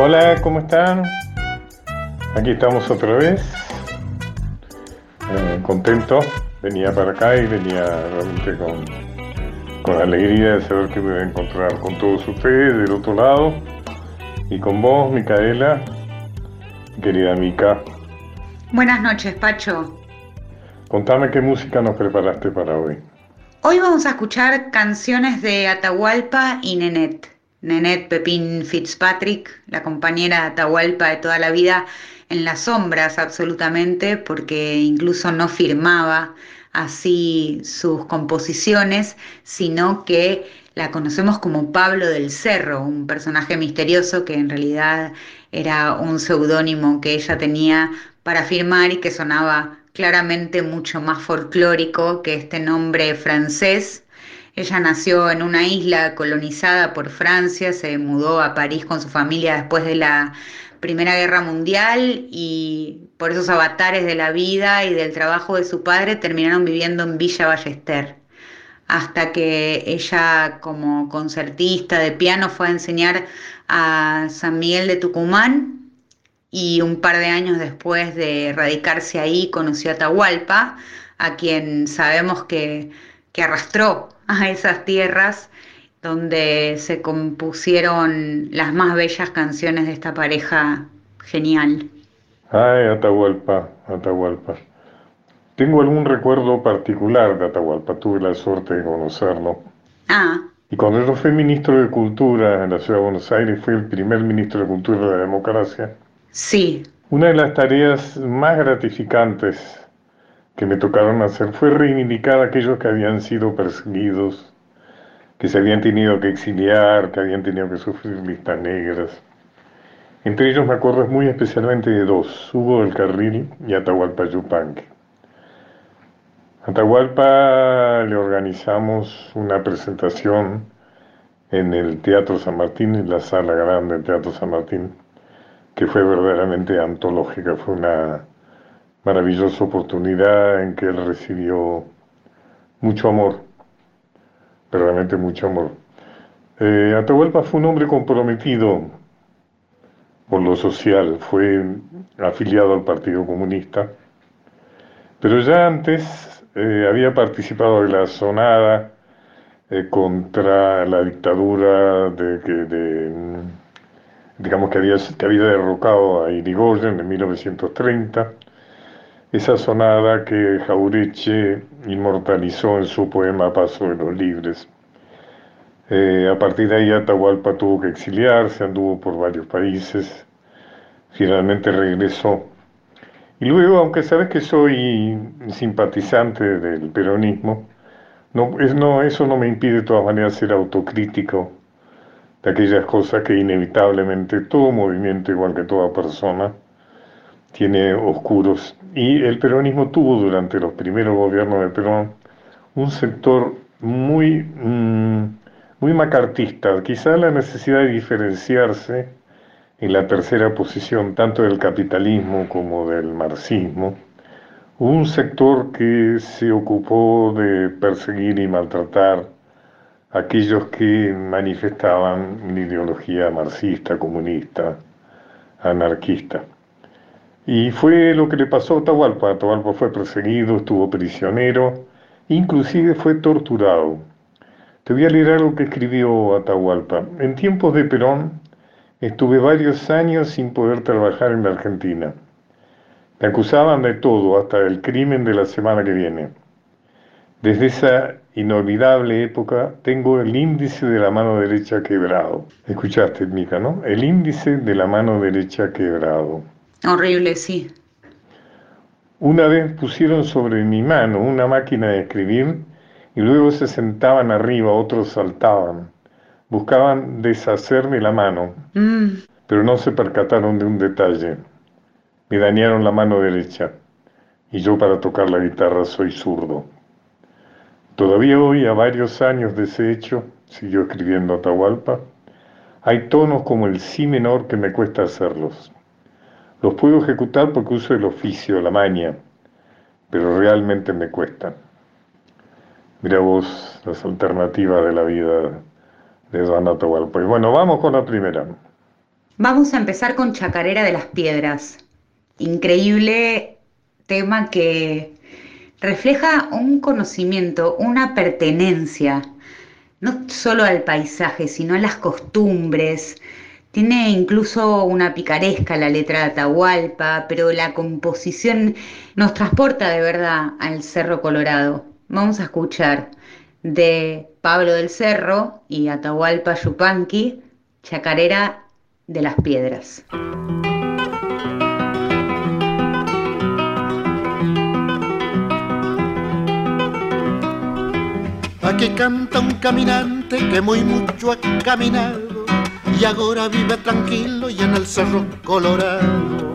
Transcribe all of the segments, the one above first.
Hola, ¿cómo están? Aquí estamos otra vez. Eh, contento. Venía para acá y venía realmente con, con alegría de saber que me voy a encontrar con todos ustedes del otro lado. Y con vos, Micaela, querida Mica. Buenas noches, Pacho. Contame qué música nos preparaste para hoy. Hoy vamos a escuchar canciones de Atahualpa y Nenet. Nenet Pepín Fitzpatrick, la compañera de Atahualpa de toda la vida, en las sombras absolutamente, porque incluso no firmaba así sus composiciones, sino que la conocemos como Pablo del Cerro, un personaje misterioso que en realidad era un seudónimo que ella tenía para firmar y que sonaba claramente mucho más folclórico que este nombre francés ella nació en una isla colonizada por Francia, se mudó a París con su familia después de la Primera Guerra Mundial y por esos avatares de la vida y del trabajo de su padre terminaron viviendo en Villa Ballester. Hasta que ella como concertista de piano fue a enseñar a San Miguel de Tucumán y un par de años después de radicarse ahí conoció a Tahualpa, a quien sabemos que, que arrastró a esas tierras donde se compusieron las más bellas canciones de esta pareja genial. Ay, Atahualpa, Atahualpa. Tengo algún recuerdo particular de Atahualpa, tuve la suerte de conocerlo. Ah. Y cuando yo fui ministro de Cultura en la Ciudad de Buenos Aires, fui el primer ministro de Cultura de la democracia. Sí. Una de las tareas más gratificantes que me tocaron hacer fue reivindicar a aquellos que habían sido perseguidos, que se habían tenido que exiliar, que habían tenido que sufrir listas negras. Entre ellos me acuerdo muy especialmente de dos, Hugo del Carril y Atahualpa Yupanqui. Atahualpa le organizamos una presentación en el Teatro San Martín, en la sala grande del Teatro San Martín, que fue verdaderamente antológica, fue una maravillosa oportunidad en que él recibió mucho amor, realmente mucho amor. Eh, Atahualpa fue un hombre comprometido por lo social, fue afiliado al Partido Comunista, pero ya antes eh, había participado de la sonada eh, contra la dictadura de que digamos que había, que había derrocado a Irigoyen en 1930 esa sonada que Jaureche inmortalizó en su poema Paso de los Libres. Eh, a partir de ahí Atahualpa tuvo que exiliarse, anduvo por varios países, finalmente regresó. Y luego, aunque sabes que soy simpatizante del peronismo, no, es, no, eso no me impide de todas maneras ser autocrítico de aquellas cosas que inevitablemente todo movimiento, igual que toda persona, tiene oscuros. Y el peronismo tuvo durante los primeros gobiernos de Perón un sector muy, mm, muy macartista, quizá la necesidad de diferenciarse en la tercera posición tanto del capitalismo como del marxismo. un sector que se ocupó de perseguir y maltratar a aquellos que manifestaban una ideología marxista, comunista, anarquista. Y fue lo que le pasó a Atahualpa. Atahualpa fue perseguido, estuvo prisionero, inclusive fue torturado. Te voy a leer algo que escribió Atahualpa. En tiempos de Perón estuve varios años sin poder trabajar en la Argentina. Me acusaban de todo, hasta del crimen de la semana que viene. Desde esa inolvidable época tengo el índice de la mano derecha quebrado. Escuchaste, Mica, ¿no? El índice de la mano derecha quebrado. Horrible, sí. Una vez pusieron sobre mi mano una máquina de escribir y luego se sentaban arriba, otros saltaban. Buscaban deshacerme la mano, Mm, pero no se percataron de un detalle. Me dañaron la mano derecha y yo para tocar la guitarra soy zurdo. Todavía hoy, a varios años de ese hecho, siguió escribiendo Atahualpa, hay tonos como el si menor que me cuesta hacerlos. Los puedo ejecutar porque uso el oficio, la maña, pero realmente me cuestan. Mira vos las alternativas de la vida de Don Atahualpa. Y bueno, vamos con la primera. Vamos a empezar con Chacarera de las Piedras. Increíble tema que refleja un conocimiento, una pertenencia, no solo al paisaje, sino a las costumbres. Tiene incluso una picaresca la letra de Atahualpa, pero la composición nos transporta de verdad al Cerro Colorado. Vamos a escuchar de Pablo del Cerro y Atahualpa Yupanqui, Chacarera de las piedras. Aquí canta un caminante que muy mucho ha caminado y ahora vive tranquilo y en el cerro colorado.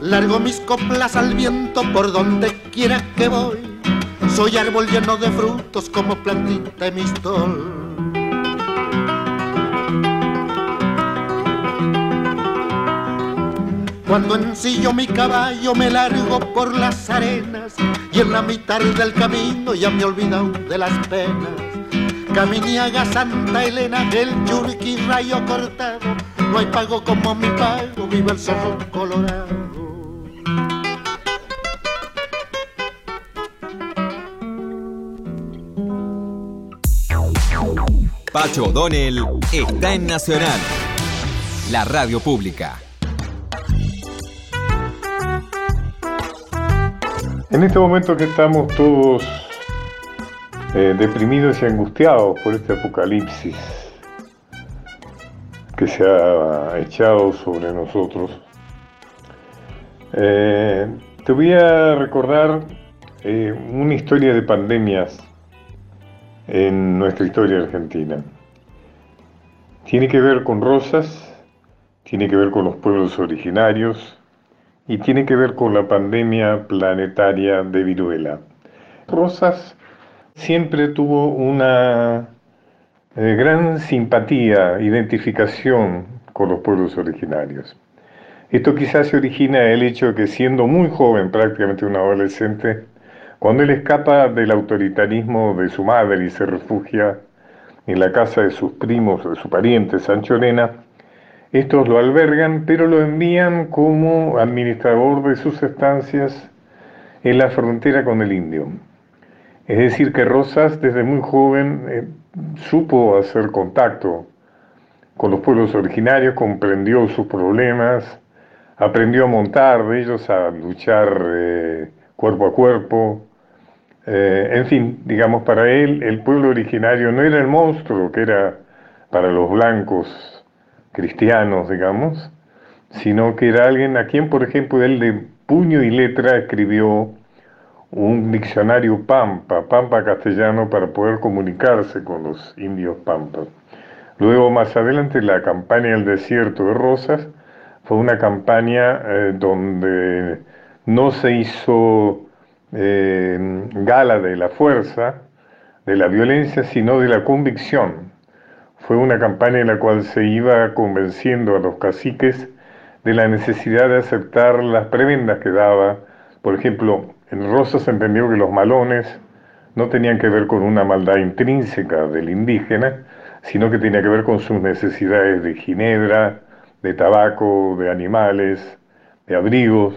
Largo mis coplas al viento por donde quiera que voy soy árbol lleno de frutos como plantita mistol. Cuando ensillo mi caballo me largo por las arenas y en la mitad del camino ya me he olvidado de las penas. Caminiaga Santa Elena del Yurqui rayo cortado, no hay pago como mi pago, viva el cerro colorado. Pacho O'Donnell está en Nacional, la radio pública. En este momento que estamos todos eh, deprimidos y angustiados por este apocalipsis que se ha echado sobre nosotros, eh, te voy a recordar eh, una historia de pandemias en nuestra historia argentina. Tiene que ver con Rosas, tiene que ver con los pueblos originarios y tiene que ver con la pandemia planetaria de viruela. Rosas siempre tuvo una eh, gran simpatía, identificación con los pueblos originarios. Esto quizás se origina del hecho de que siendo muy joven, prácticamente un adolescente, cuando él escapa del autoritarismo de su madre y se refugia en la casa de sus primos, de su pariente Sancho Elena, estos lo albergan, pero lo envían como administrador de sus estancias en la frontera con el indio. Es decir, que Rosas desde muy joven eh, supo hacer contacto con los pueblos originarios, comprendió sus problemas, aprendió a montar de ellos, a luchar eh, cuerpo a cuerpo. Eh, en fin, digamos, para él el pueblo originario no era el monstruo que era para los blancos cristianos, digamos, sino que era alguien a quien, por ejemplo, él de puño y letra escribió un diccionario pampa, pampa castellano, para poder comunicarse con los indios pampas. Luego, más adelante, la campaña del desierto de Rosas fue una campaña eh, donde no se hizo eh, gala de la fuerza, de la violencia, sino de la convicción. Fue una campaña en la cual se iba convenciendo a los caciques de la necesidad de aceptar las prebendas que daba. Por ejemplo, en Rosas se entendió que los malones no tenían que ver con una maldad intrínseca del indígena, sino que tenía que ver con sus necesidades de ginebra, de tabaco, de animales, de abrigos.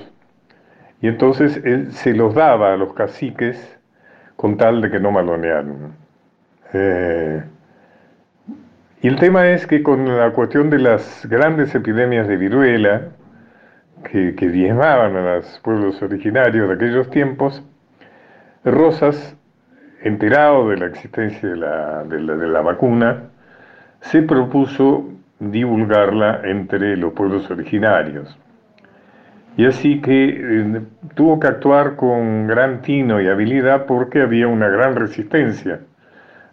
Y entonces él se los daba a los caciques con tal de que no malonearan. Eh, y el tema es que con la cuestión de las grandes epidemias de viruela, que, diezmaban a los pueblos originarios de aquellos tiempos, Rosas, enterado de la existencia de la, de la vacuna, se propuso divulgarla entre los pueblos originarios. Y así que eh, tuvo que actuar con gran tino y habilidad porque había una gran resistencia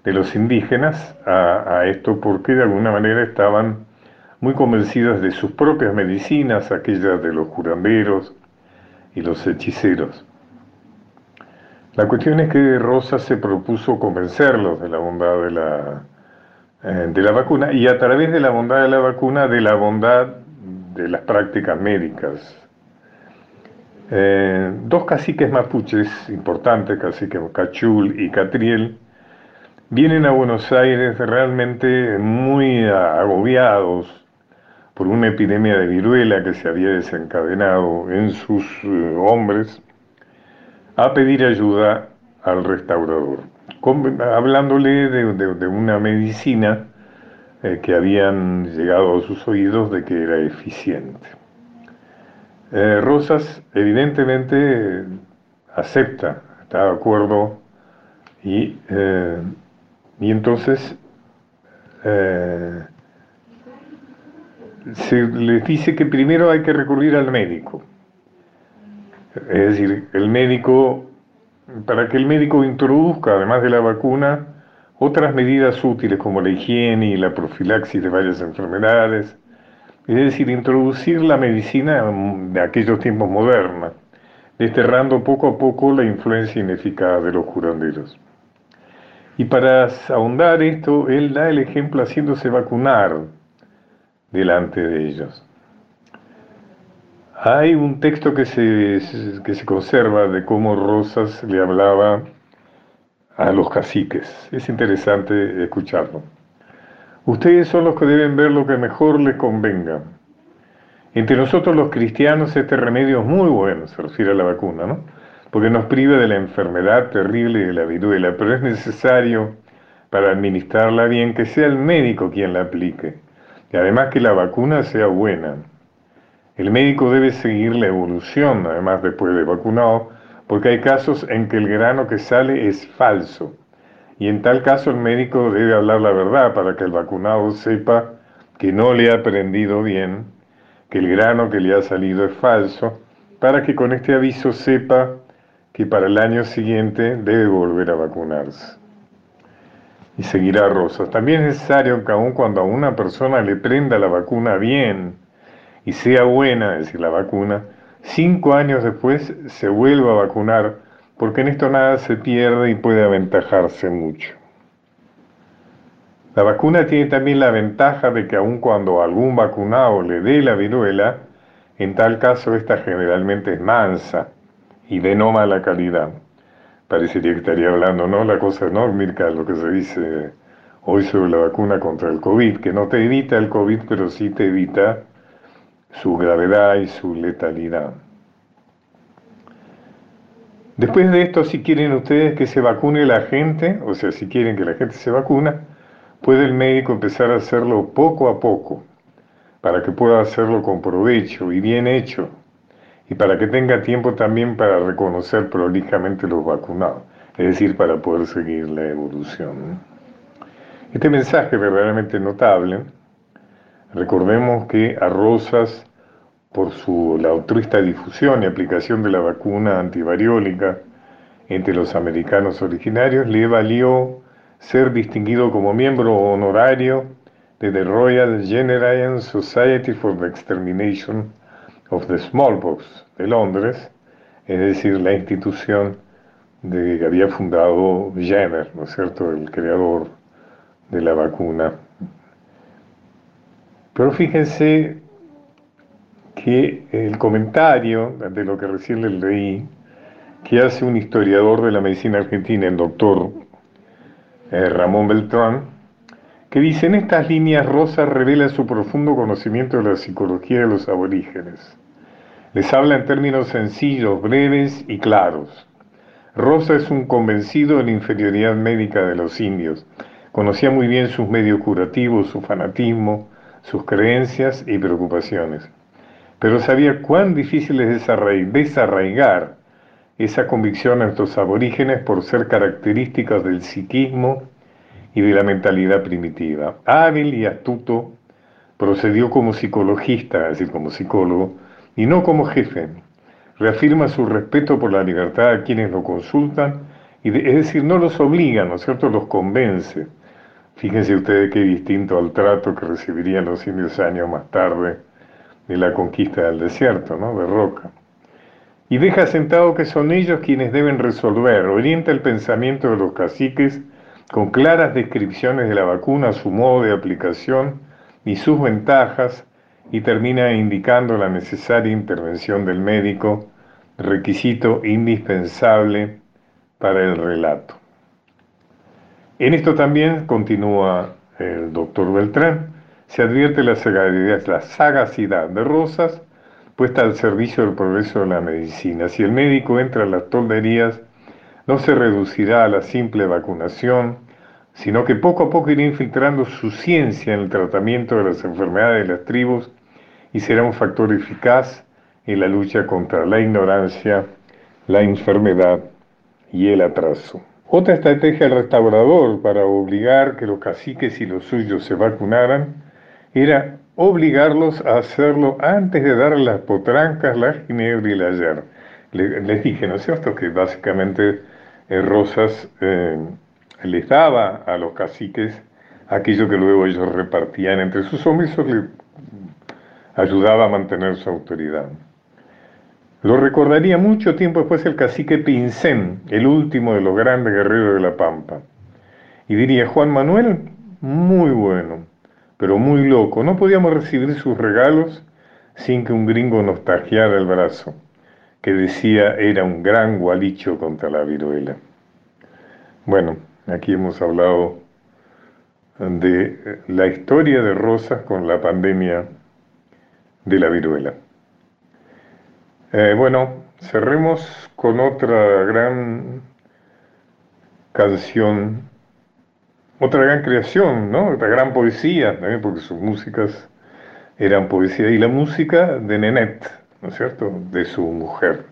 de los indígenas a, esto, porque de alguna manera estaban muy convencidos de sus propias medicinas, aquellas de los curanderos y los hechiceros. La cuestión es que Rosa se propuso convencerlos de la bondad de la, eh, de la vacuna y a través de la bondad de la vacuna, de la bondad de las prácticas médicas eh, dos caciques mapuches importantes, cacique Cachul y Catriel, vienen a Buenos Aires realmente muy agobiados por una epidemia de viruela que se había desencadenado en sus eh, hombres, a pedir ayuda al restaurador, hablándole de, una medicina eh, que habían llegado a sus oídos de que era eficiente. Eh, Rosas evidentemente acepta, está de acuerdo y, y entonces se les dice que primero hay que recurrir al médico. Es decir, el médico, para que el médico introduzca, además de la vacuna, otras medidas útiles como la higiene y la profilaxis de varias enfermedades, es decir, introducir la medicina de aquellos tiempos modernos, desterrando poco a poco la influencia ineficaz de los curanderos. Y para ahondar esto, él da el ejemplo haciéndose vacunar delante de ellos. Hay un texto que se, que se conserva de cómo Rosas le hablaba a los caciques. Es interesante escucharlo. Ustedes son los que deben ver lo que mejor les convenga. Entre nosotros los cristianos este remedio es muy bueno, se refiere a la vacuna, ¿no? Porque nos priva de la enfermedad terrible de la viruela, pero es necesario para administrarla bien que sea el médico quien la aplique y además que la vacuna sea buena. El médico debe seguir la evolución, además después de vacunado, porque hay casos en que el grano que sale es falso. Y en tal caso el médico debe hablar la verdad para que el vacunado sepa que no le ha aprendido bien, que el grano que le ha salido es falso, para que con este aviso sepa que para el año siguiente debe volver a vacunarse y seguirá Rosas. También es necesario que aun cuando a una persona le prenda la vacuna bien y sea buena, es decir, la vacuna, cinco años después se vuelva a vacunar, porque en esto nada se pierde y puede aventajarse mucho. La vacuna tiene también la ventaja de que aun cuando algún vacunado le dé la viruela, en tal caso esta generalmente es mansa y de no mala calidad parecería que estaría hablando, ¿no? La cosa, ¿no, Mirka? Lo que se dice hoy sobre la vacuna contra el COVID, que no te evita el COVID, pero sí te evita su gravedad y su letalidad. Después de esto, si quieren ustedes que se vacune la gente, o sea, si quieren que la gente se vacuna, puede el médico empezar a hacerlo poco a poco, para que pueda hacerlo con provecho y bien hecho, y para que tenga tiempo también para reconocer prolijamente los vacunados, es decir, para poder seguir la evolución. Este mensaje es verdaderamente notable. Recordemos que a Rosas, por su, la altruista difusión y aplicación de la vacuna antivariólica entre los americanos originarios, le valió ser distinguido como miembro honorario de the Royal General Society for the Extermination of the Smallpox de Londres, es decir, la institución de, que había fundado Jenner, ¿no es cierto?, el creador de la vacuna. Pero fíjense que el comentario de lo que recién les leí, que hace un historiador de la medicina argentina, el doctor eh, Ramón Beltrán, que dice, en estas líneas Rosa revela su profundo conocimiento de la psicología de los aborígenes. Les habla en términos sencillos, breves y claros. Rosa es un convencido de la inferioridad médica de los indios. Conocía muy bien sus medios curativos, su fanatismo, sus creencias y preocupaciones. Pero sabía cuán difícil es desarraigar esa convicción en estos aborígenes por ser características del psiquismo y de la mentalidad primitiva. Hábil y astuto, procedió como psicologista, es decir, como psicólogo, y no como jefe. Reafirma su respeto por la libertad a quienes lo consultan, y es decir, no los obliga, ¿no es cierto?, los convence. Fíjense ustedes qué distinto al trato que recibirían los indios años más tarde de la conquista del desierto, ¿no?, de Roca. Y deja sentado que son ellos quienes deben resolver, orienta el pensamiento de los caciques con claras descripciones de la vacuna, su modo de aplicación y sus ventajas, y termina indicando la necesaria intervención del médico, requisito indispensable para el relato. En esto también continúa el doctor Beltrán, se advierte la sagacidad, la sagacidad de Rosas puesta al servicio del progreso de la medicina. Si el médico entra a las tolderías, no se reducirá a la simple vacunación, sino que poco a poco irá infiltrando su ciencia en el tratamiento de las enfermedades de las tribus y será un factor eficaz en la lucha contra la ignorancia, la enfermedad y el atraso. Otra estrategia del restaurador para obligar que los caciques y los suyos se vacunaran era obligarlos a hacerlo antes de dar las potrancas, la ginebra y la yer. Les dije, ¿no es cierto?, que básicamente Rosas eh, les daba a los caciques aquello que luego ellos repartían entre sus hombres, eso ayudaba a mantener su autoridad. Lo recordaría mucho tiempo después el cacique Pincén, el último de los grandes guerreros de la Pampa. Y diría, Juan Manuel, muy bueno pero muy loco. No podíamos recibir sus regalos sin que un gringo nos tajeara el brazo, que decía era un gran gualicho contra la viruela. Bueno, aquí hemos hablado de la historia de Rosas con la pandemia de la viruela. Eh, bueno, cerremos con otra gran canción otra gran creación, ¿no? Otra gran poesía, también porque sus músicas eran poesía. Y la música de Nenet, ¿no es cierto? De su mujer.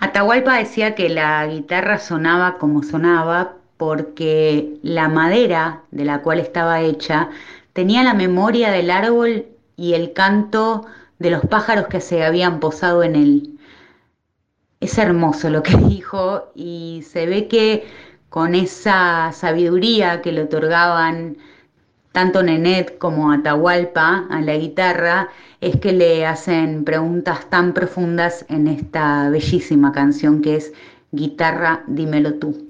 Atahualpa decía que la guitarra sonaba como sonaba porque la madera de la cual estaba hecha tenía la memoria del árbol y el canto de los pájaros que se habían posado en él. Es hermoso lo que dijo y se ve que con esa sabiduría que le otorgaban tanto Nenet como Atahualpa a la guitarra, es que le hacen preguntas tan profundas en esta bellísima canción que es Guitarra, dímelo tú.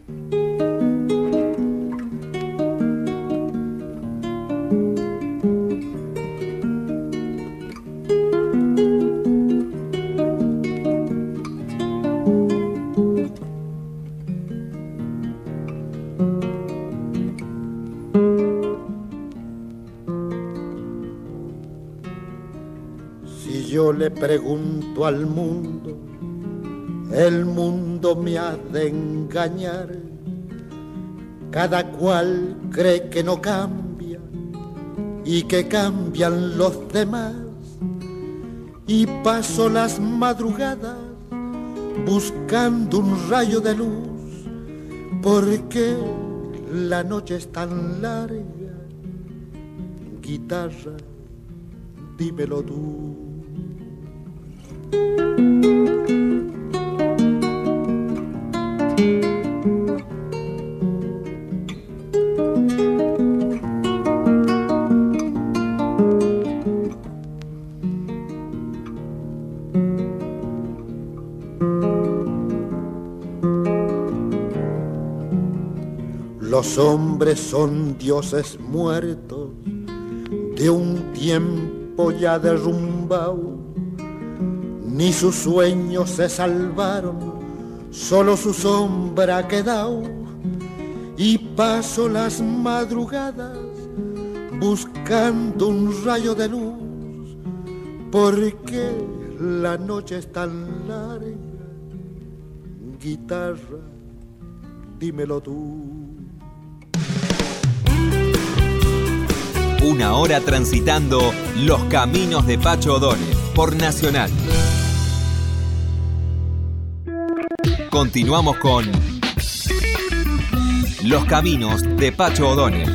Pregunto al mundo, el mundo me ha de engañar. Cada cual cree que no cambia y que cambian los demás. Y paso las madrugadas buscando un rayo de luz, porque la noche es tan larga. Guitarra, dímelo tú. Los hombres son dioses muertos de un tiempo ya derrumbado ni sus sueños se salvaron, solo su sombra ha quedado y paso las madrugadas buscando un rayo de luz, porque la noche es tan larga. Guitarra, dímelo tú. Una hora transitando los caminos de Pacho O'Donnell por Nacional. Continuamos con Los Caminos de Pacho O'Donnell.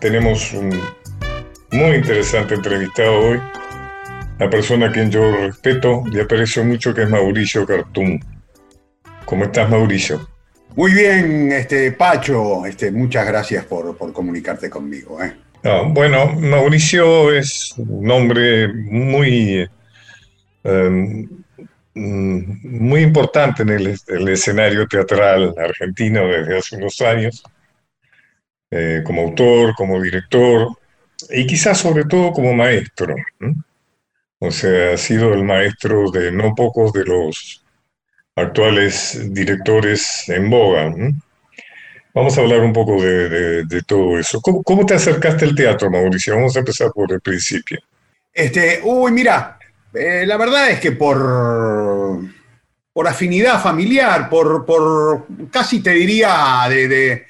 Tenemos un muy interesante entrevistado hoy, la persona a quien yo respeto y aprecio mucho, que es Mauricio Cartún. ¿Cómo estás, Mauricio? Muy bien, este, Pacho, este, muchas gracias por, por comunicarte conmigo. ¿eh? Bueno, Mauricio es un hombre muy, em, muy importante en el, escenario teatral argentino desde hace unos años, eh, como autor, como director y quizás sobre todo como maestro. O sea, ha sido el maestro de no pocos de los actuales directores en boga. Vamos a hablar un poco de, todo eso. ¿Cómo, te acercaste al teatro, Mauricio? Vamos a empezar por el principio. Este, uy, mira, eh, la verdad es que por, por afinidad familiar, por, por casi te diría de,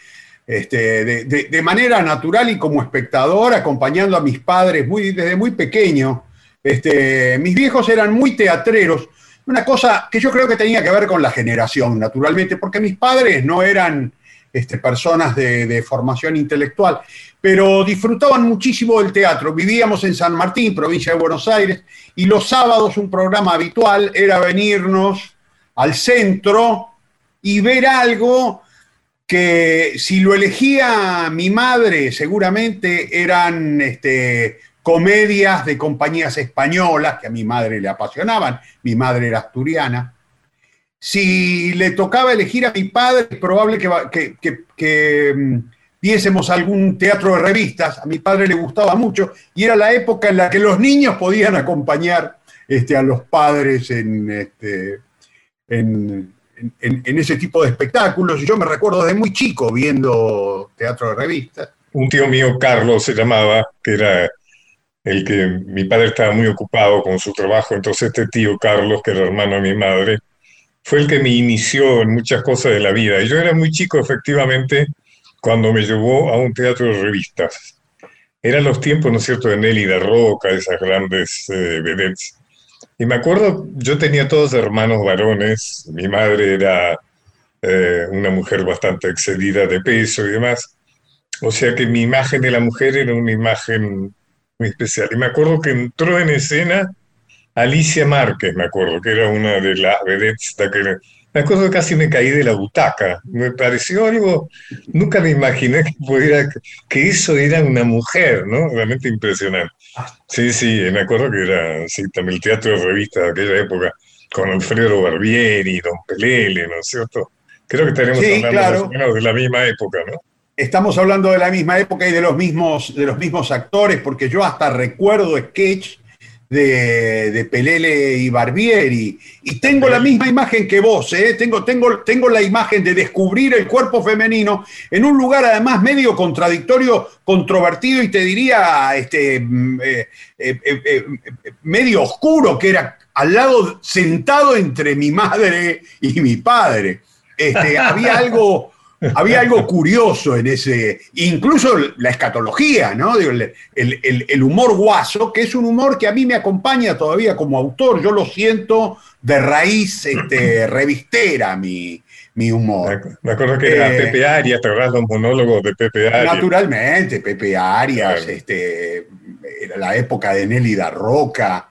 este, de, manera natural y como espectador, acompañando a mis padres muy, desde muy pequeño. Este, mis viejos eran muy teatreros, una cosa que yo creo que tenía que ver con la generación, naturalmente, porque mis padres no eran este, personas de, formación intelectual, pero disfrutaban muchísimo del teatro. Vivíamos en San Martín, provincia de Buenos Aires, y los sábados un programa habitual era venirnos al centro y ver algo que si lo elegía mi madre seguramente eran este, comedias de compañías españolas que a mi madre le apasionaban, mi madre era asturiana. Si le tocaba elegir a mi padre, es probable que, mm, viésemos algún teatro de revistas, a mi padre le gustaba mucho, y era la época en la que los niños podían acompañar este, a los padres en, este, en, en, ese tipo de espectáculos. Yo me recuerdo de muy chico viendo teatro de revistas. Un tío mío, Carlos, se llamaba, que era el que mi padre estaba muy ocupado con su trabajo, entonces este tío Carlos, que era hermano de mi madre, fue el que me inició en muchas cosas de la vida. Yo era muy chico, efectivamente, cuando me llevó a un teatro de revistas. Eran los tiempos, ¿no es cierto?, de Nelly de Roca, esas grandes eh, vedettes. Y me acuerdo, yo tenía todos hermanos varones, mi madre era eh, una mujer bastante excedida de peso y demás, o sea que mi imagen de la mujer era una imagen muy especial. Y me acuerdo que entró en escena Alicia Márquez, me acuerdo, que era una de las vedettes me acuerdo que casi me caí de la butaca. Me pareció algo, nunca me imaginé que pudiera, que eso era una mujer, ¿no? Realmente impresionante. Sí, sí, me acuerdo que era, sí, también el teatro de revista de aquella época, con Alfredo Barbieri, Don Pelele, ¿no es cierto? Creo que estaremos hablando más o menos de la misma época, ¿no? Estamos hablando de la misma época y de los mismos, de los mismos actores, porque yo hasta recuerdo sketch de, Pelele y Barbieri. Y tengo la misma imagen que vos, ¿eh? tengo, tengo, tengo la imagen de descubrir el cuerpo femenino en un lugar además medio contradictorio, controvertido y te diría este, mm, eh, eh, medio oscuro, que era al lado, sentado entre mi madre y mi padre. Este, había algo había algo curioso en ese, incluso la escatología, ¿no? El, humor guaso, que es un humor que a mí me acompaña todavía como autor. Yo lo siento de raíz este, revistera, mi, humor. Me acuerdo que era eh, Pepe Arias, te los monólogos de Pepe Arias. Naturalmente, Pepe Arias, este, era la época de Nelly da Roca.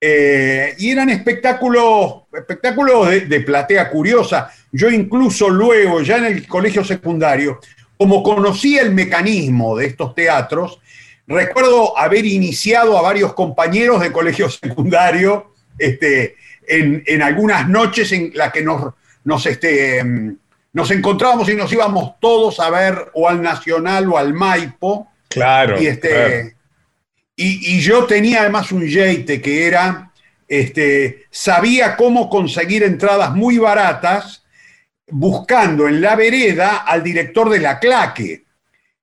Eh, y eran espectáculos, espectáculos de, platea curiosa. Yo incluso luego, ya en el colegio secundario, como conocía el mecanismo de estos teatros, recuerdo haber iniciado a varios compañeros de colegio secundario este, en, algunas noches en las que nos, nos, este, nos encontrábamos y nos íbamos todos a ver o al Nacional o al Maipo. Claro. Y este, y, yo tenía además un yeite que era, este, sabía cómo conseguir entradas muy baratas buscando en la vereda al director de la claque.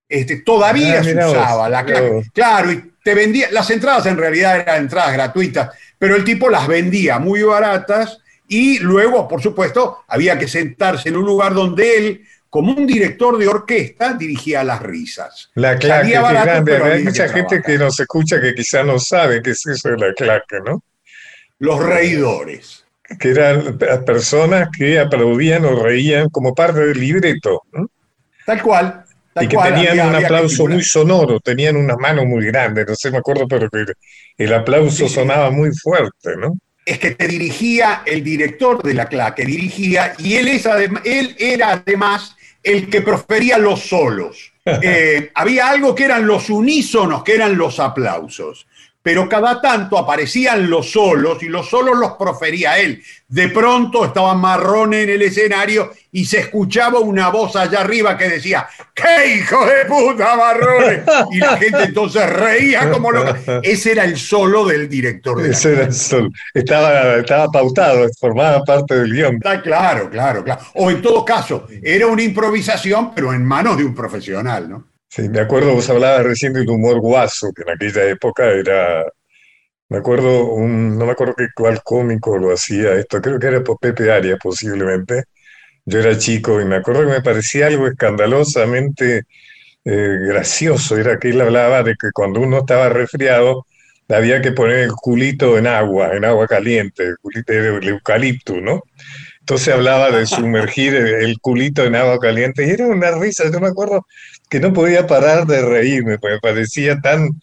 Este, todavía ah, se usaba la claque. Claro, y te vendía, las entradas en realidad eran entradas gratuitas, pero el tipo las vendía muy baratas y luego, por supuesto, había que sentarse en un lugar donde él como un director de orquesta dirigía las risas. La claque, qué grande. Hay mucha gente que nos escucha que quizá no sabe qué es eso de la claque, ¿no? Los reidores. Que eran personas que aplaudían o reían como parte del libreto. ¿no? Tal cual. y que tenían un aplauso muy sonoro, tenían unas manos muy grandes, no sé, me acuerdo, pero que el aplauso sonaba muy fuerte, ¿no? es que te dirigía el director de la claque, dirigía, y él, es, él era además el que profería los solos. Eh, había algo que eran los unísonos, que eran los aplausos. Pero cada tanto aparecían los solos y los solos los profería él. De pronto estaba Marrone en el escenario y se escuchaba una voz allá arriba que decía, ¡qué hijo de puta Marrone! Y la gente entonces reía como loca. Ese era el solo del director. De Ese era el solo. Estaba, estaba pautado, formaba parte del guion. Está claro, claro, claro. O en todo caso, era una improvisación, pero en manos de un profesional, ¿no? Sí, me acuerdo, vos hablabas recién del humor guaso, que en aquella época era, me acuerdo, un, no me acuerdo qué cuál cómico lo hacía esto, creo que era Pepe Arias posiblemente. Yo era chico y me acuerdo que me parecía algo escandalosamente eh, gracioso, era que él hablaba de que cuando uno estaba resfriado había que poner el culito en agua, en agua caliente, el culito de eucalipto, ¿no? Entonces hablaba de sumergir el culito en agua caliente y era una risa, yo me acuerdo que no podía parar de reírme, porque parecía tan,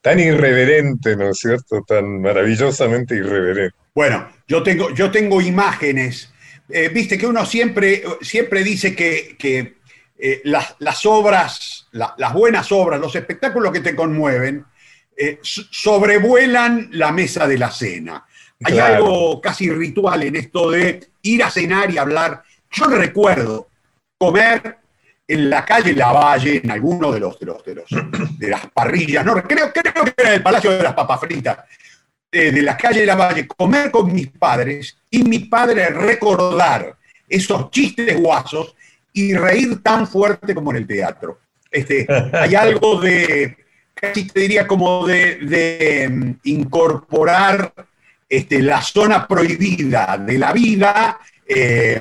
tan irreverente, ¿no es cierto? Tan maravillosamente irreverente. Bueno, yo tengo, yo tengo imágenes. Eh, viste que uno siempre, siempre dice que, que eh, las, las, obras, las buenas obras, los espectáculos que te conmueven, eh, sobrevuelan la mesa de la cena. Hay algo casi ritual en esto de ir a cenar y hablar. Yo recuerdo comer en la calle Lavalle, en alguno de los, de los, de, las parrillas, no, creo, creo que era el Palacio de las Papas Fritas, eh, de la calle Lavalle, comer con mis padres y mi padre recordar esos chistes guasos y reír tan fuerte como en el teatro. Este, hay algo de, casi te diría como de, mm, incorporar este, la zona prohibida de la vida eh,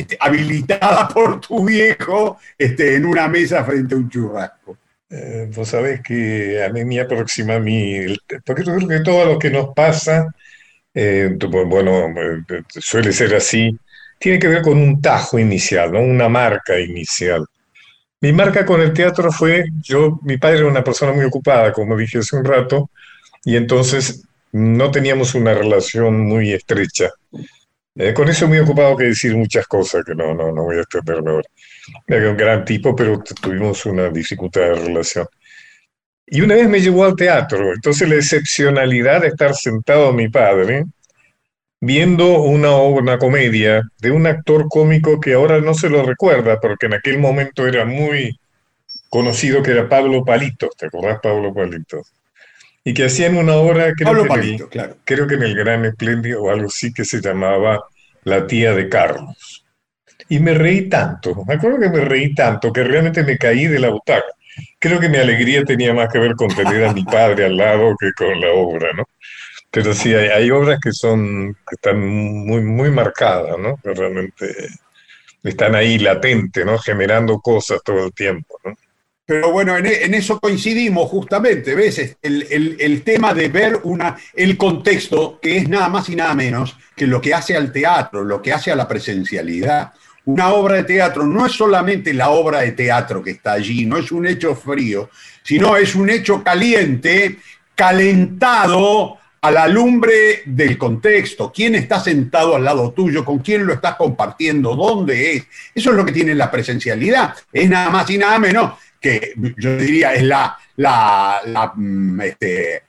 este, habilitada por tu viejo este, en una mesa frente a un churrasco. Eh, vos sabés que a mí me aproxima a mí, porque yo creo que todo lo que nos pasa, eh, bueno, eh, suele ser así, tiene que ver con un tajo inicial, ¿no? una marca inicial. Mi marca con el teatro fue, yo, mi padre era una persona muy ocupada, como dije hace un rato, y entonces no teníamos una relación muy estrecha. Eh, con eso muy ocupado que decir muchas cosas que no, no, no voy a extenderme ahora. Era un gran tipo, pero tuvimos una dificultad de relación. Y una vez me llevó al teatro, entonces la excepcionalidad de estar sentado mi padre viendo una, una comedia de un actor cómico que ahora no se lo recuerda, porque en aquel momento era muy conocido, que era Pablo Palito. ¿Te acordás, Pablo Palito? Y que hacían una obra, creo, que, claro. creo que en el Gran Espléndido o algo así que se llamaba La tía de Carlos. Y me reí tanto, me acuerdo que me reí tanto que realmente me caí de la butaca. Creo que mi alegría tenía más que ver con tener a mi padre al lado que con la obra, ¿no? Pero sí, hay, hay obras que son, que están muy, muy marcadas, ¿no? Que realmente están ahí latentes, ¿no? Generando cosas todo el tiempo, ¿no? Pero bueno, en, eso coincidimos justamente, ¿ves? El, tema de ver una, el contexto, que es nada más y nada menos que lo que hace al teatro, lo que hace a la presencialidad. Una obra de teatro no es solamente la obra de teatro que está allí, no es un hecho frío, sino es un hecho caliente, calentado a la lumbre del contexto, quién está sentado al lado tuyo, con quién lo estás compartiendo, dónde es. Eso es lo que tiene la presencialidad. Es nada más y nada menos que yo diría es la, la, mm, este,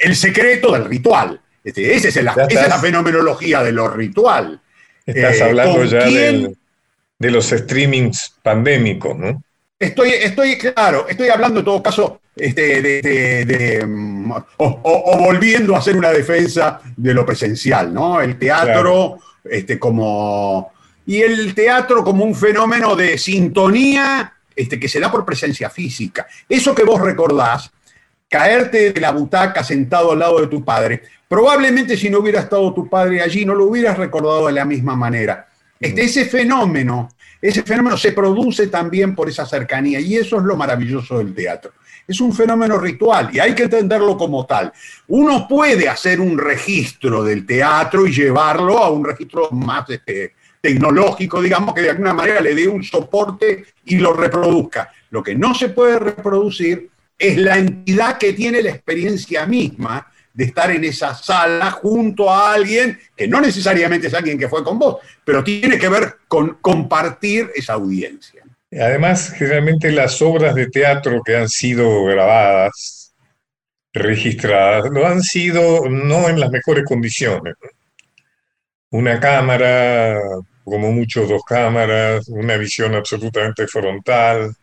el secreto del ritual. Este, ese es esa es la fenomenología de lo ritual. Estás eh, hablando ya de los streamings pandémicos, ¿no? Estoy, estoy, claro, estoy hablando en todo caso este, de, mm, o, volviendo a hacer una defensa de lo presencial, ¿no? El teatro este, como... Y el teatro como un fenómeno de sintonía este, que se da por presencia física. Eso que vos recordás, caerte de la butaca sentado al lado de tu padre, probablemente si no hubiera estado tu padre allí no lo hubieras recordado de la misma manera. Este, ese fenómeno, ese fenómeno se produce también por esa cercanía y eso es lo maravilloso del teatro. Es un fenómeno ritual y hay que entenderlo como tal. Uno puede hacer un registro del teatro y llevarlo a un registro más este, tecnológico, digamos, que de alguna manera le dé un soporte y lo reproduzca. Lo que no se puede reproducir es la entidad que tiene la experiencia misma de estar en esa sala junto a alguien que no necesariamente es alguien que fue con vos, pero tiene que ver con compartir esa audiencia. Además, generalmente las obras de teatro que han sido grabadas registradas, lo han sido no en las mejores condiciones. Una cámara, como mucho dos cámaras, una visión absolutamente frontal.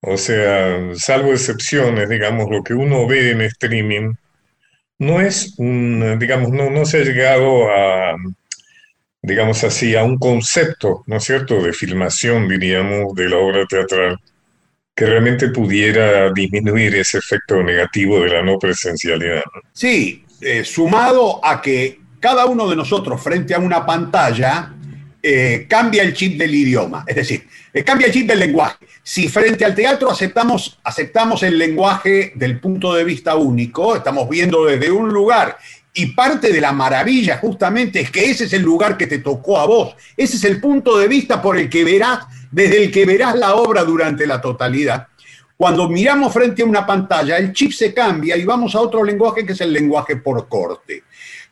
O sea, salvo excepciones, digamos, lo que uno ve en streaming no es un, digamos, no, no se ha llegado a, digamos así, a un concepto, ¿no es cierto?, de filmación, diríamos, de la obra teatral que realmente pudiera disminuir ese efecto negativo de la no presencialidad. Sí, eh, sumado a que cada uno de nosotros frente a una pantalla eh, cambia el chip del idioma, es decir, eh, cambia el chip del lenguaje. Si frente al teatro aceptamos, aceptamos el lenguaje del punto de vista único, estamos viendo desde un lugar y parte de la maravilla justamente es que ese es el lugar que te tocó a vos, ese es el punto de vista por el que verás desde el que verás la obra durante la totalidad. Cuando miramos frente a una pantalla, el chip se cambia y vamos a otro lenguaje que es el lenguaje por corte.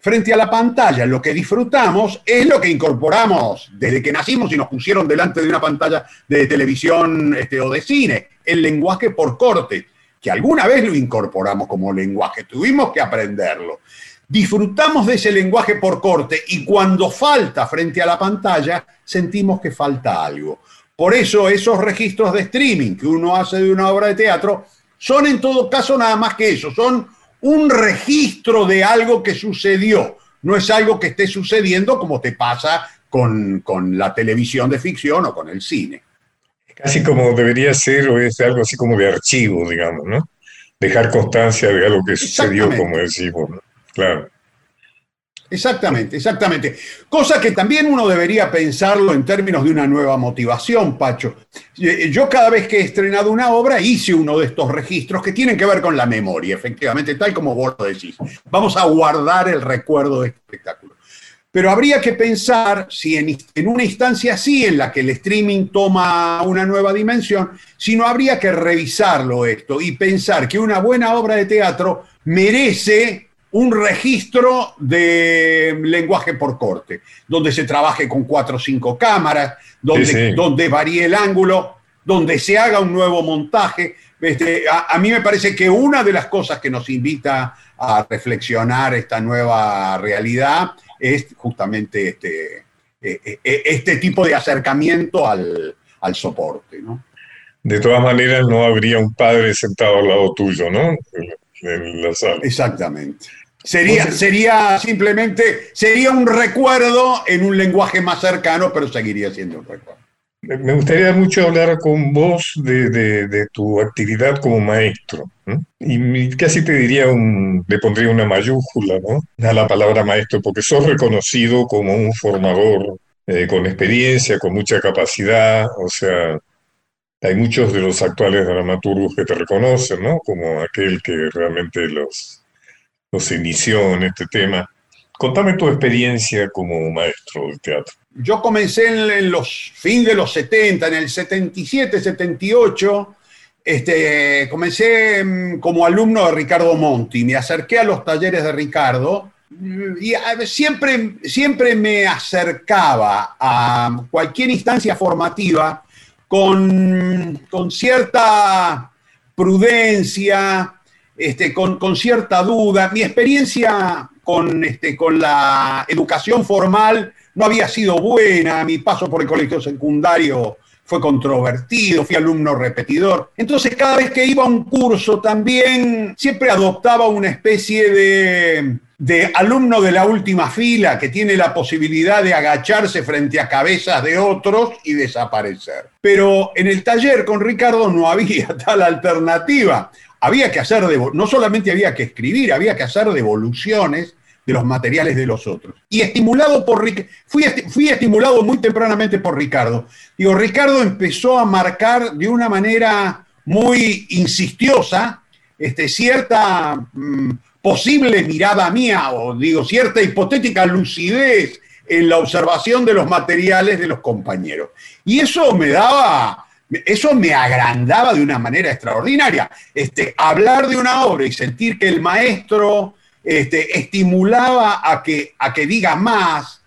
Frente a la pantalla, lo que disfrutamos es lo que incorporamos desde que nacimos y nos pusieron delante de una pantalla de televisión este, o de cine, el lenguaje por corte, que alguna vez lo incorporamos como lenguaje, tuvimos que aprenderlo. Disfrutamos de ese lenguaje por corte y cuando falta frente a la pantalla, sentimos que falta algo. Por eso esos registros de streaming que uno hace de una obra de teatro son en todo caso nada más que eso, son un registro de algo que sucedió, no es algo que esté sucediendo como te pasa con, la televisión de ficción o con el cine. Casi como debería ser o es algo así como de archivo, digamos, ¿no? Dejar constancia de algo que sucedió, como decimos, ¿no? Claro. Exactamente, exactamente. Cosa que también uno debería pensarlo en términos de una nueva motivación, Pacho. Eh, yo cada vez que he estrenado una obra hice uno de estos registros que tienen que ver con la memoria, efectivamente, tal como vos lo decís. Vamos a guardar el recuerdo de este espectáculo. Pero habría que pensar si en, en una instancia así, en la que el streaming toma una nueva dimensión, si no habría que revisarlo esto y pensar que una buena obra de teatro merece un registro de lenguaje por corte, donde se trabaje con cuatro o cinco cámaras, donde, donde varíe el ángulo, donde se haga un nuevo montaje. Este, a, mí me parece que una de las cosas que nos invita a reflexionar esta nueva realidad es justamente este, e, e, e, este tipo de acercamiento al, soporte. De todas maneras, no habría un padre sentado al lado tuyo, ¿no? En la sala. Exactamente. Sería, sería simplemente, sería un recuerdo en un lenguaje más cercano, pero seguiría siendo un recuerdo. Me gustaría mucho hablar con vos de, tu actividad como maestro. Y casi te diría, un, le pondría una mayúscula ¿no? a la palabra maestro, porque sos reconocido como un formador eh, con experiencia, con mucha capacidad. O sea, hay muchos de los actuales dramaturgos que te reconocen, ¿no? Como aquel que realmente los se inició en este tema. Contame tu experiencia como maestro de teatro. Yo comencé en, los fines de los 70, en el 77, 78. Este, comencé mm, como alumno de Ricardo Monti, me acerqué a los talleres de Ricardo y siempre, siempre me acercaba a cualquier instancia formativa con, con cierta prudencia, este, con, cierta duda. Mi experiencia con, este, con la educación formal no había sido buena, mi paso por el colegio secundario fue controvertido, fui alumno repetidor. Entonces cada vez que iba a un curso también siempre adoptaba una especie de, de alumno de la última fila que tiene la posibilidad de agacharse frente a cabezas de otros y desaparecer. Pero en el taller con Ricardo no había tal alternativa había que hacer, no solamente había que escribir, había que hacer devoluciones de los materiales de los otros. Y estimulado por fui, fui estimulado muy tempranamente por Ricardo. Digo, Ricardo empezó a marcar de una manera muy insistiosa este, cierta mm, posible mirada mía, o digo, cierta hipotética lucidez en la observación de los materiales de los compañeros. Y eso me daba eso me agrandaba de una manera extraordinaria. Este, hablar de una obra y sentir que el maestro este, estimulaba a que, a que diga más,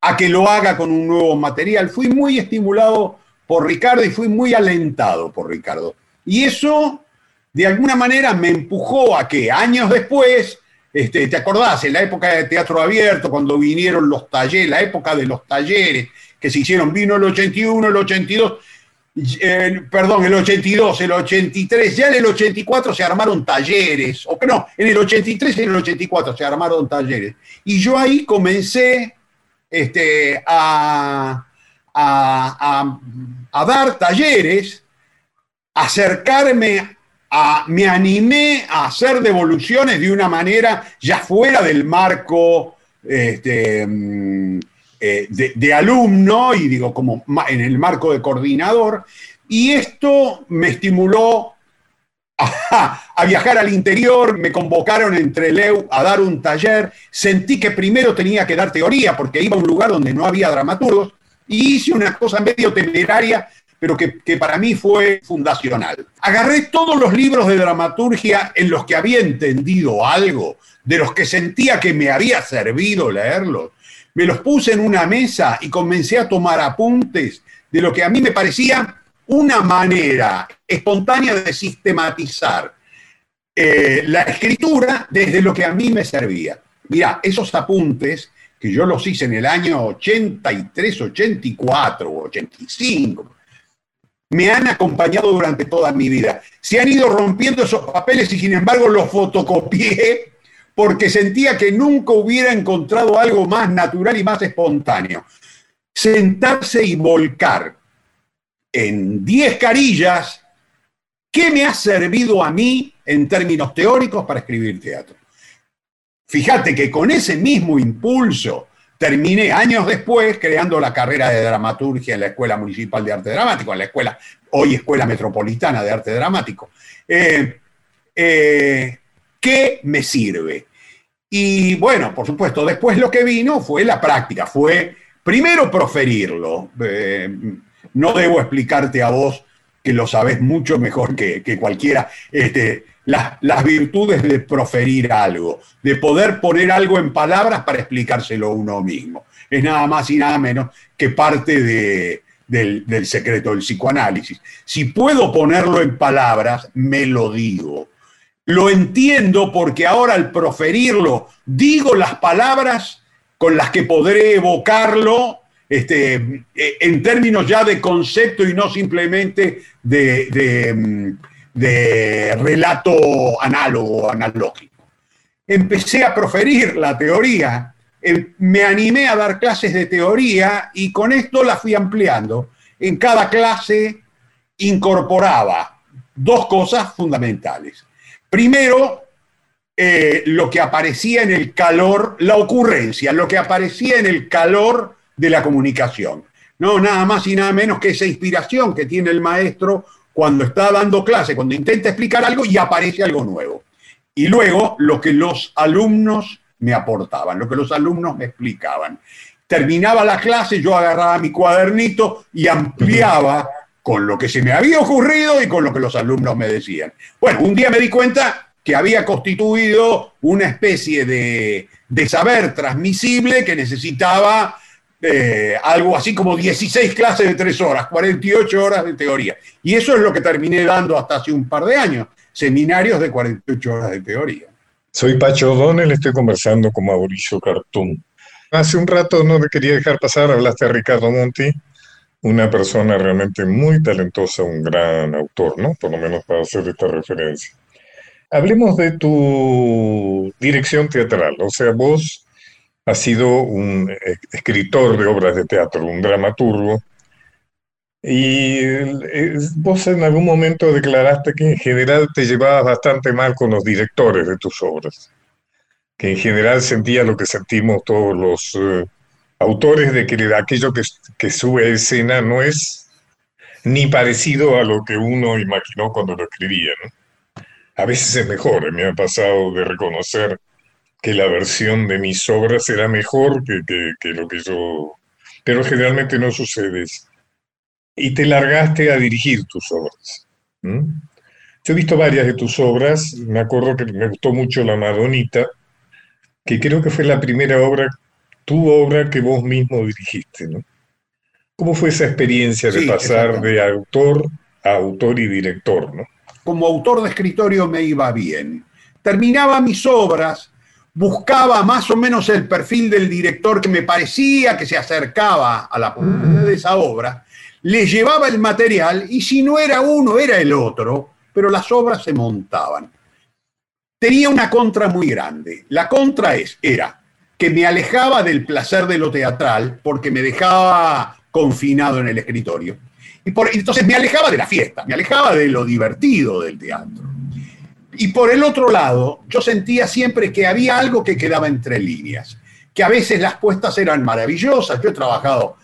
a que lo haga con un nuevo material. Fui muy estimulado por Ricardo y fui muy alentado por Ricardo. Y eso de alguna manera me empujó a que años después, este, ¿te acordás? En la época de teatro abierto, cuando vinieron los talleres, la época de los talleres que se hicieron, vino el 81, el 82, perdón, el 82, el 83, ya en el 84 se armaron talleres, o no, en el 83 y en el 84 se armaron talleres. Y yo ahí comencé este, a, dar talleres, acercarme a, me animé a hacer devoluciones de una manera ya fuera del marco este, eh, de, alumno y digo como en el marco de coordinador, y esto me estimuló a, viajar al interior, me convocaron entre Leu a dar un taller, sentí que primero tenía que dar teoría porque iba a un lugar donde no había dramaturgos y hice una cosa medio temeraria, pero que, que para mí fue fundacional. Agarré todos los libros de dramaturgia en los que había entendido algo, de los que sentía que me había servido leerlos, me los puse en una mesa y comencé a tomar apuntes de lo que a mí me parecía una manera espontánea de sistematizar eh, la escritura desde lo que a mí me servía. Mira, esos apuntes que yo los hice en el año 83, 84, 85, me han acompañado durante toda mi vida. Se han ido rompiendo esos papeles y sin embargo los fotocopié porque sentía que nunca hubiera encontrado algo más natural y más espontáneo. Sentarse y volcar en 10 carillas qué me ha servido a mí en términos teóricos para escribir teatro. Fíjate que con ese mismo impulso terminé años después creando la carrera de dramaturgia en la Escuela Municipal de Arte Dramático, en la escuela, hoy Escuela Metropolitana de Arte Dramático. Eh, eh, ¿Qué me sirve? Y bueno, por supuesto, después lo que vino fue la práctica, fue primero proferirlo. Eh, no debo explicarte a vos, que lo sabes mucho mejor que, cualquiera, este, las, virtudes de proferir algo, de poder poner algo en palabras para explicárselo uno mismo. Es nada más y nada menos que parte del, del secreto del psicoanálisis. Si puedo ponerlo en palabras, me lo digo. Lo entiendo porque ahora al proferirlo digo las palabras con las que podré evocarlo este, eh, en términos ya de concepto y no simplemente de, mm, relato análogo, analógico. Empecé a proferir la teoría, em, me animé a dar clases de teoría y con esto la fui ampliando. En cada clase incorporaba dos cosas fundamentales Primero, eh, lo que aparecía en el calor, la ocurrencia, lo que aparecía en el calor de la comunicación. No, nada más y nada menos que esa inspiración que tiene el maestro cuando está dando clase, cuando intenta explicar algo y aparece algo nuevo. Y luego lo que los alumnos me aportaban, lo que los alumnos me explicaban. Terminaba la clase, yo agarraba mi cuadernito y ampliaba con lo que se me había ocurrido y con lo que los alumnos me decían. Bueno, un día me di cuenta que había constituido una especie de, saber transmisible que necesitaba eh, algo así como 16 clases de 3 horas, 48 horas de teoría. Y eso es lo que terminé dando hasta hace un par de años, seminarios de 48 horas de teoría. Soy Pacho O'Donnell, estoy conversando con Mauricio Cartún. Hace un rato no te quería dejar pasar, hablaste de Ricardo Monti, una persona realmente muy talentosa, un gran autor, ¿no? Por lo menos para hacer esta referencia. Hablemos de tu dirección teatral, o sea, vos has sido un escritor de obras de teatro, un dramaturgo, y vos en algún momento declaraste que en general te llevabas bastante mal con los directores de tus obras, que en general sentías lo que sentimos todos los... Eh, autores de que aquello que, sube a escena no es ni parecido a lo que uno imaginó cuando lo escribía. A veces es mejor, me ha pasado de reconocer que la versión de mis obras era mejor que, lo que yo... Pero generalmente no sucede Y te largaste a dirigir tus obras. Yo he visto varias de tus obras, me acuerdo que me gustó mucho La Madonita, que creo que fue la primera obra tu obra que vos mismo dirigiste, ¿no? ¿Cómo fue esa experiencia de pasar de autor a autor y director, ¿no? como autor de escritorio me iba bien. Terminaba mis obras, buscaba más o menos el perfil del director que me parecía que se acercaba a la publicidad de esa obra, le llevaba el material y si no era uno, era el otro, pero las obras se montaban. Tenía una contra muy grande. La contra es, era que me alejaba del placer de lo teatral porque me dejaba confinado en el escritorio. Y por, entonces me alejaba de la fiesta, me alejaba de lo divertido del teatro. Y por el otro lado, yo sentía siempre que había algo que quedaba entre líneas, que a veces las puestas eran maravillosas. Yo he trabajado,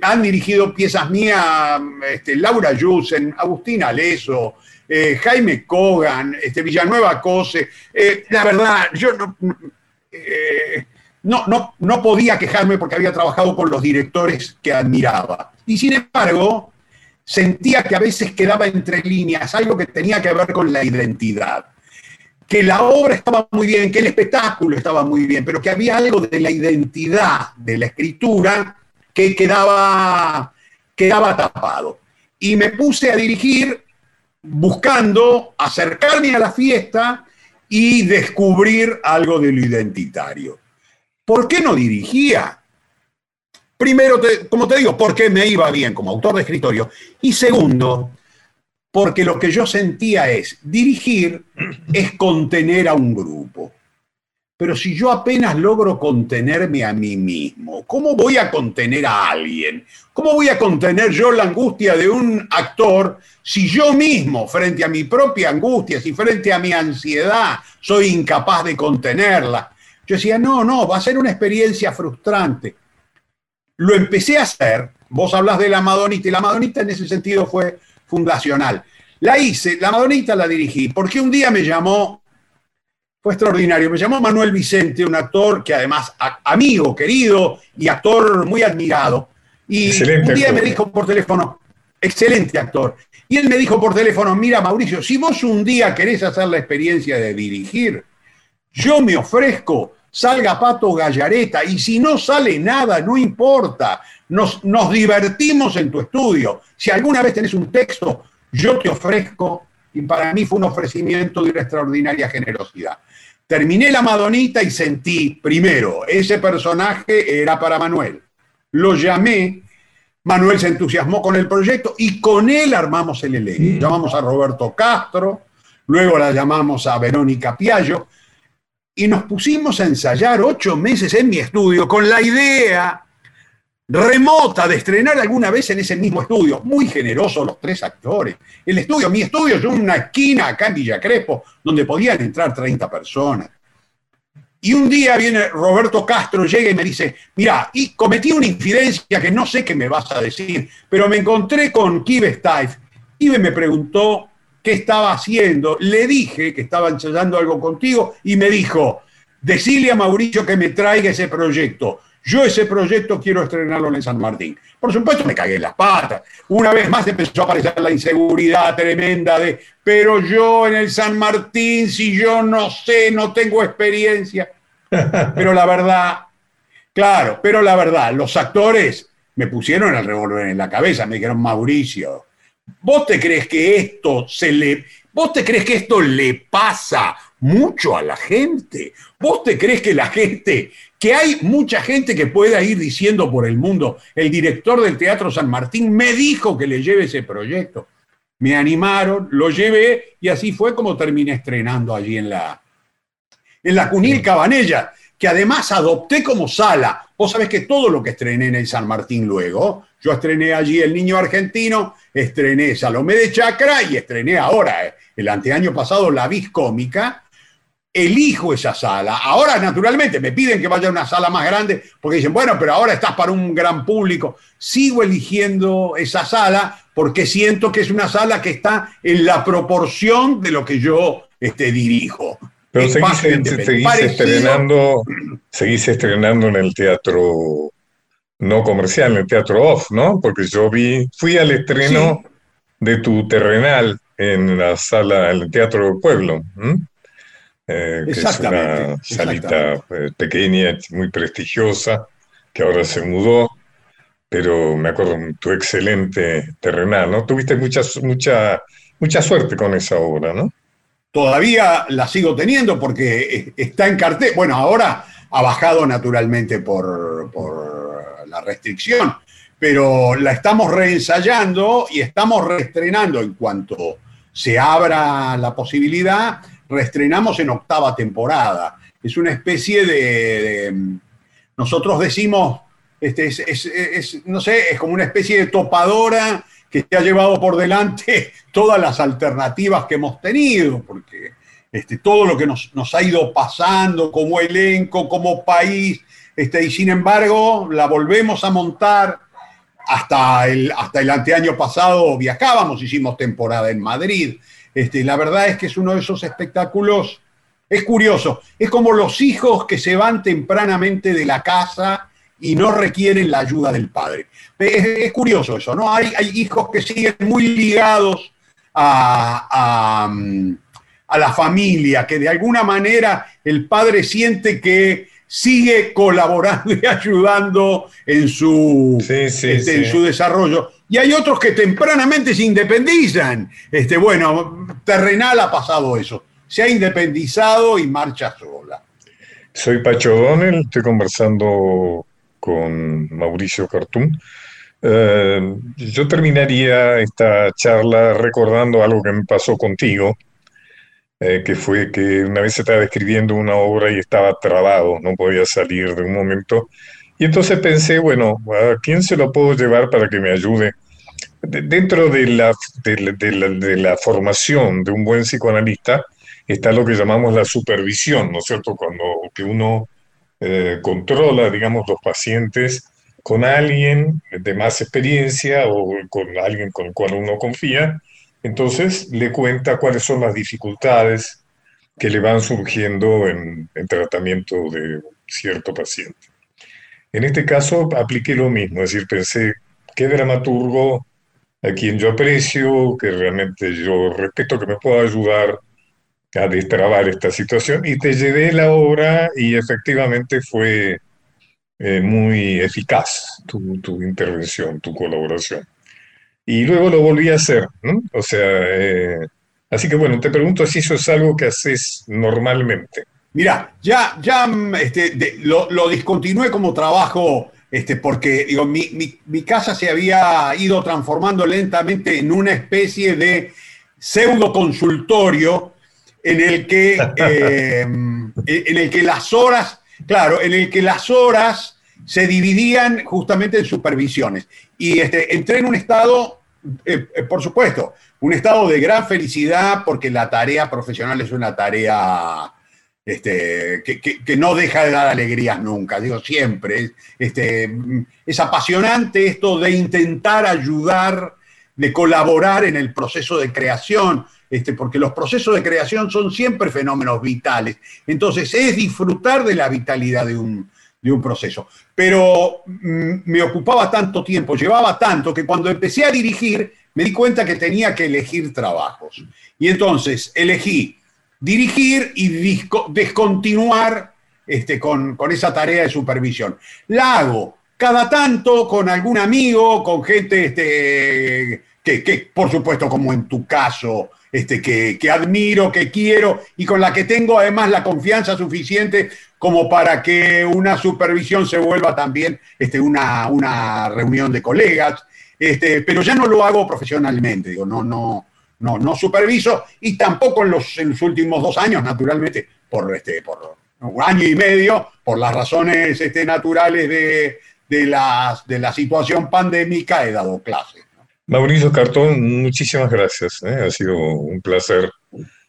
han dirigido piezas mías este, Laura Yusen, Agustín Aleso, eh, Jaime Kogan, este, Villanueva Cose. Eh, la verdad, yo no, eh, no, no, no podía quejarme porque había trabajado con los directores que admiraba. Y sin embargo, sentía que a veces quedaba entre líneas algo que tenía que ver con la identidad. Que la obra estaba muy bien, que el espectáculo estaba muy bien, pero que había algo de la identidad de la escritura que quedaba, quedaba tapado. Y me puse a dirigir buscando acercarme a la fiesta y descubrir algo de lo identitario. ¿Por qué no dirigía? Primero, como te digo, porque me iba bien como autor de escritorio. Y segundo, porque lo que yo sentía es, dirigir es contener a un grupo. Pero si yo apenas logro contenerme a mí mismo, ¿cómo voy a contener a alguien? ¿Cómo voy a contener yo la angustia de un actor si yo mismo, frente a mi propia angustia, si frente a mi ansiedad, soy incapaz de contenerla? Yo decía, no, no, va a ser una experiencia frustrante. Lo empecé a hacer, vos hablas de la Madonita, y la Madonita en ese sentido fue fundacional. La hice, la Madonita la dirigí, porque un día me llamó, fue extraordinario, me llamó Manuel Vicente, un actor que además, amigo, querido y actor muy admirado. Y un día me dijo por teléfono, excelente actor. Y él me dijo por teléfono, mira Mauricio, si vos un día querés hacer la experiencia de dirigir, yo me ofrezco salga Pato Gallareta y si no sale nada, no importa, nos, nos divertimos en tu estudio. Si alguna vez tenés un texto, yo te ofrezco, y para mí fue un ofrecimiento de una extraordinaria generosidad. Terminé la Madonita y sentí, primero, ese personaje era para Manuel. Lo llamé, Manuel se entusiasmó con el proyecto y con él armamos el elenco. Llamamos a Roberto Castro, luego la llamamos a Verónica Piallo, y nos pusimos a ensayar ocho meses en mi estudio con la idea remota de estrenar alguna vez en ese mismo estudio. Muy generosos los tres actores. El estudio, mi estudio es una esquina acá en Villa Crespo, donde podían entrar 30 personas. Y un día viene Roberto Castro, llega y me dice, mira, y cometí una infidencia que no sé qué me vas a decir, pero me encontré con Kive Stife. Kive me preguntó qué estaba haciendo. Le dije que estaba ensayando algo contigo y me dijo, decile a Mauricio que me traiga ese proyecto. Yo ese proyecto quiero estrenarlo en San Martín. Por supuesto me cagué en las patas. Una vez más empezó a aparecer la inseguridad tremenda de, pero yo en el San Martín, si yo no sé, no tengo experiencia. Pero la verdad, claro, pero la verdad, los actores me pusieron el revólver en la cabeza, me dijeron, Mauricio, ¿Vos te crees que esto se le ¿Vos te crees que esto le pasa mucho a la gente? ¿Vos te crees que la gente, que hay mucha gente que pueda ir diciendo por el mundo, el director del Teatro San Martín me dijo que le lleve ese proyecto? Me animaron, lo llevé y así fue como terminé estrenando allí en la, en la Cunil Cabanella, que además adopté como sala. Vos sabés que todo lo que estrené en el San Martín luego, yo estrené allí El Niño Argentino, estrené Salomé de Chacra y estrené ahora, eh, el anteaño pasado, La Vis Cómica. Elijo esa sala. Ahora, naturalmente, me piden que vaya a una sala más grande porque dicen, bueno, pero ahora estás para un gran público. Sigo eligiendo esa sala porque siento que es una sala que está en la proporción de lo que yo este, dirijo. Pero seguís, estrenando, seguís estrenando en el teatro no comercial, en el teatro off, ¿no? Porque yo vi, fui al estreno de tu terrenal en la sala, en el Teatro del Pueblo, eh, que es una salita eh, pequeña, muy prestigiosa, que ahora se mudó, pero me acuerdo tu excelente terrenal, ¿no? Tuviste mucha, mucha mucha suerte con esa obra, ¿no? Todavía la sigo teniendo porque está en cartel. Bueno, ahora ha bajado naturalmente por, por la restricción, pero la estamos reensayando y estamos reestrenando en cuanto se abra la posibilidad, reestrenamos en octava temporada. Es una especie de, nosotros decimos, este, es, no sé, es como una especie de topadora que te ha llevado por delante todas las alternativas que hemos tenido, porque este, todo lo que nos, ha ido pasando como elenco, como país, este, y sin embargo la volvemos a montar hasta el, hasta el anteaño pasado viajábamos, hicimos temporada en Madrid. Este, la verdad es que es uno de esos espectáculos, es curioso, es como los hijos que se van tempranamente de la casa y no requieren la ayuda del padre. Es, curioso eso, ¿no? Hay, hay, hijos que siguen muy ligados a, a, a la familia, que de alguna manera el padre siente que sigue colaborando y ayudando en su, este, En su desarrollo. Y hay otros que tempranamente se independizan. Este, bueno, Terrenal ha pasado eso. Se ha independizado y marcha sola. Soy Pacho Donel, estoy conversando con Mauricio Cartún. Eh, yo terminaría esta charla recordando algo que me pasó contigo eh, que fue que una vez estaba escribiendo una obra y estaba trabado, no podía salir de un momento. Y entonces pensé, bueno, ¿a quién se lo puedo llevar para que me ayude? dentro de la, de, la, formación de un buen psicoanalista está lo que llamamos la supervisión, ¿no es cierto? Cuando que uno eh, controla, digamos, los pacientes con alguien de más experiencia o con alguien con el cual uno confía entonces le cuenta cuáles son las dificultades que le van surgiendo en, tratamiento de cierto paciente. En este caso apliqué lo mismo, es decir, pensé, qué dramaturgo a quien yo aprecio, que realmente yo respeto, que me pueda ayudar a destrabar esta situación, y te llevé la obra y efectivamente fue eh, muy eficaz tu intervención, tu colaboración y luego lo volví a hacer, ¿no? O sea, eh, así que bueno, te pregunto si eso es algo que haces normalmente. Mira, ya, ya mm, este, lo, lo, discontinué como trabajo este, porque digo, mi, mi, mi, casa se había ido transformando lentamente en una especie de pseudo consultorio en el que, eh, en el que las horas, claro, en el que las horas se dividían justamente en supervisiones. Y este, entré en un estado, eh, eh, por supuesto, un estado de gran felicidad porque la tarea profesional es una tarea este, que, no deja de dar alegrías nunca, digo siempre. Este, es apasionante esto de intentar ayudar, de colaborar en el proceso de creación, este, porque los procesos de creación son siempre fenómenos vitales. Entonces es disfrutar de la vitalidad de un, de un proceso. Pero mm, me ocupaba tanto tiempo, llevaba tanto, que cuando empecé a dirigir me di cuenta que tenía que elegir trabajos. Y entonces elegí dirigir y descontinuar este, con, esa tarea de supervisión. La hago cada tanto con algún amigo, con gente este, que, que, por supuesto, como en tu caso, este, que, admiro, que quiero y con la que tengo además la confianza suficiente como para que una supervisión se vuelva también este, una, reunión de colegas, este, pero ya no lo hago profesionalmente, no, superviso y tampoco en los, últimos dos años, naturalmente, por, este, por un año y medio, por las razones naturales de, de la situación pandémica, he dado clases. Mauricio Cartón, muchísimas gracias, ¿eh? ha sido un placer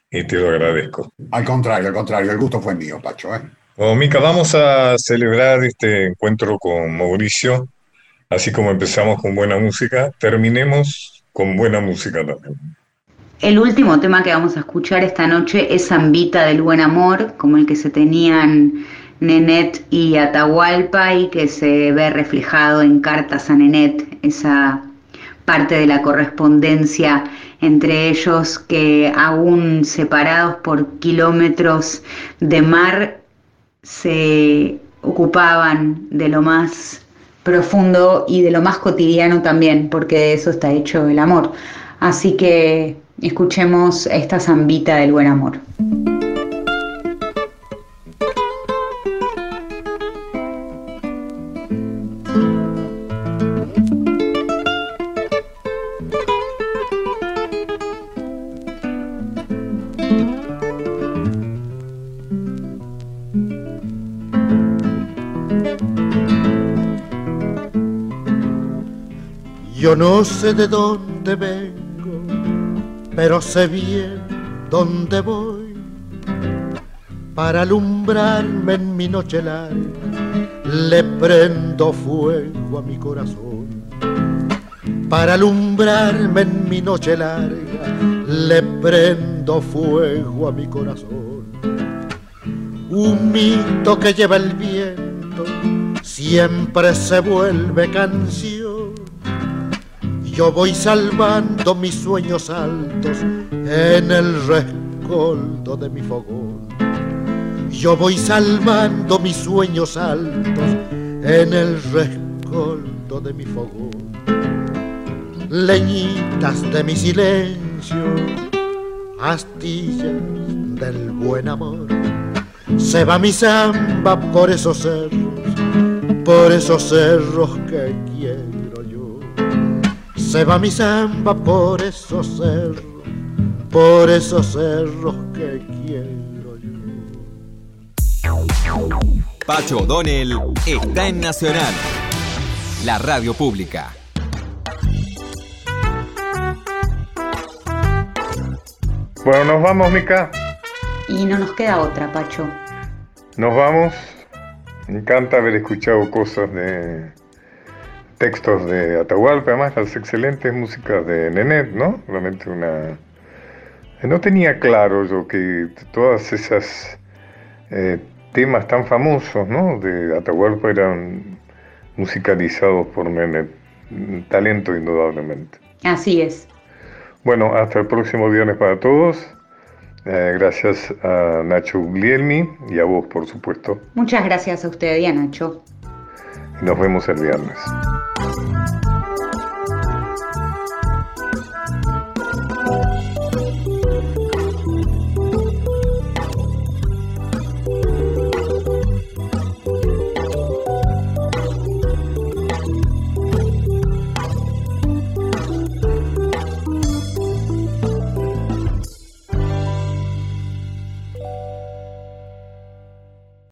y te lo agradezco. Al contrario, al contrario, el gusto fue mío, Pacho. ¿eh? Bueno, Mica, vamos a celebrar este encuentro con Mauricio, así como empezamos con buena música, terminemos con buena música también. El último tema que vamos a escuchar esta noche es Zambita del Buen Amor, como el que se tenían Nenet y Atahualpa y que se ve reflejado en cartas a Nenet, esa parte de la correspondencia entre ellos que aún separados por kilómetros de mar se ocupaban de lo más profundo y de lo más cotidiano también, porque de eso está hecho el amor. Así que Escuchemos esta zambita del buen amor. Yo no sé de dónde vengo, pero sé bien dónde voy. Para alumbrarme en mi noche larga, le prendo fuego a mi corazón. Para alumbrarme en mi noche larga, le prendo fuego a mi corazón. Un mito que lleva el viento siempre se vuelve canción yo voy salvando mis sueños altos en el rescoldo de mi fogón. Yo voy salvando mis sueños altos en el rescoldo de mi fogón. Leñitas de mi silencio, astillas del buen amor. Se va mi samba por esos cerros, por esos cerros que quiero se va mi samba por esos cerros, por esos cerros que quiero yo. Pacho O'Donnell está en Nacional, la radio pública. Bueno, nos vamos, Mica. Y no nos queda otra, Pacho. Nos vamos. Me encanta haber escuchado cosas de textos de Atahualpa, además las excelentes músicas de Nenet, ¿no? Realmente una... No tenía claro yo que todas esas eh, temas tan famosos, ¿no? De Atahualpa eran musicalizados por Nenet. Talento indudablemente. Así es. Bueno, hasta el próximo viernes para todos. Eh, gracias a Nacho Guglielmi y a vos, por supuesto. Muchas gracias a usted y a Nacho. Nos vemos el viernes.